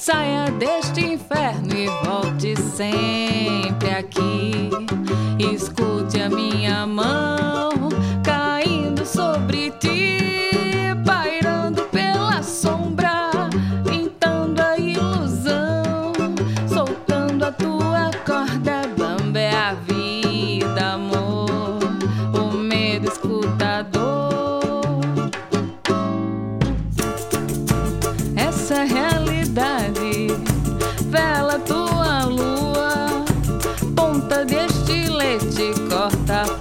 Saia deste inferno e volte sempre aqui. Escute a minha mãe.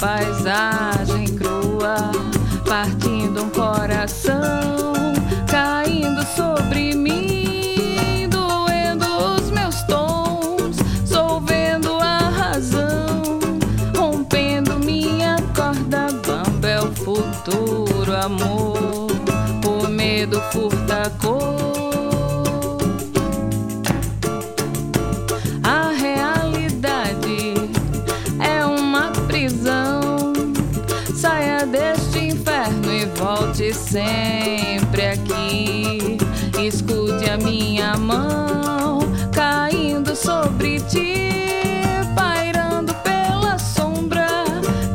paisagem crua, partindo um coração, caindo sobre mim, doendo os meus tons, solvendo a razão, rompendo minha corda bamba. É o futuro, amor, o medo curta a cor. Volte sempre aqui. Escute a minha mão caindo sobre ti. Pairando pela sombra,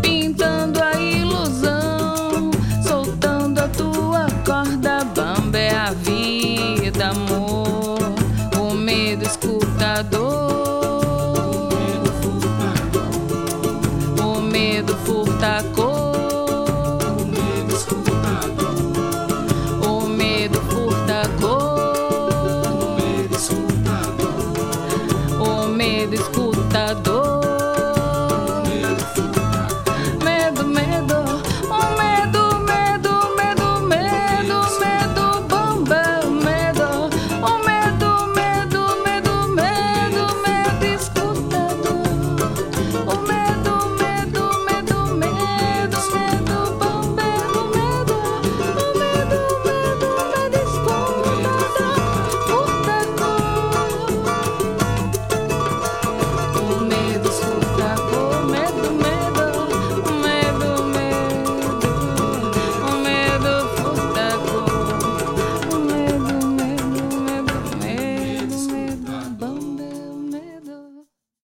pintando a ilusão, soltando a tua corda bamba é a vida, amor. O medo escuta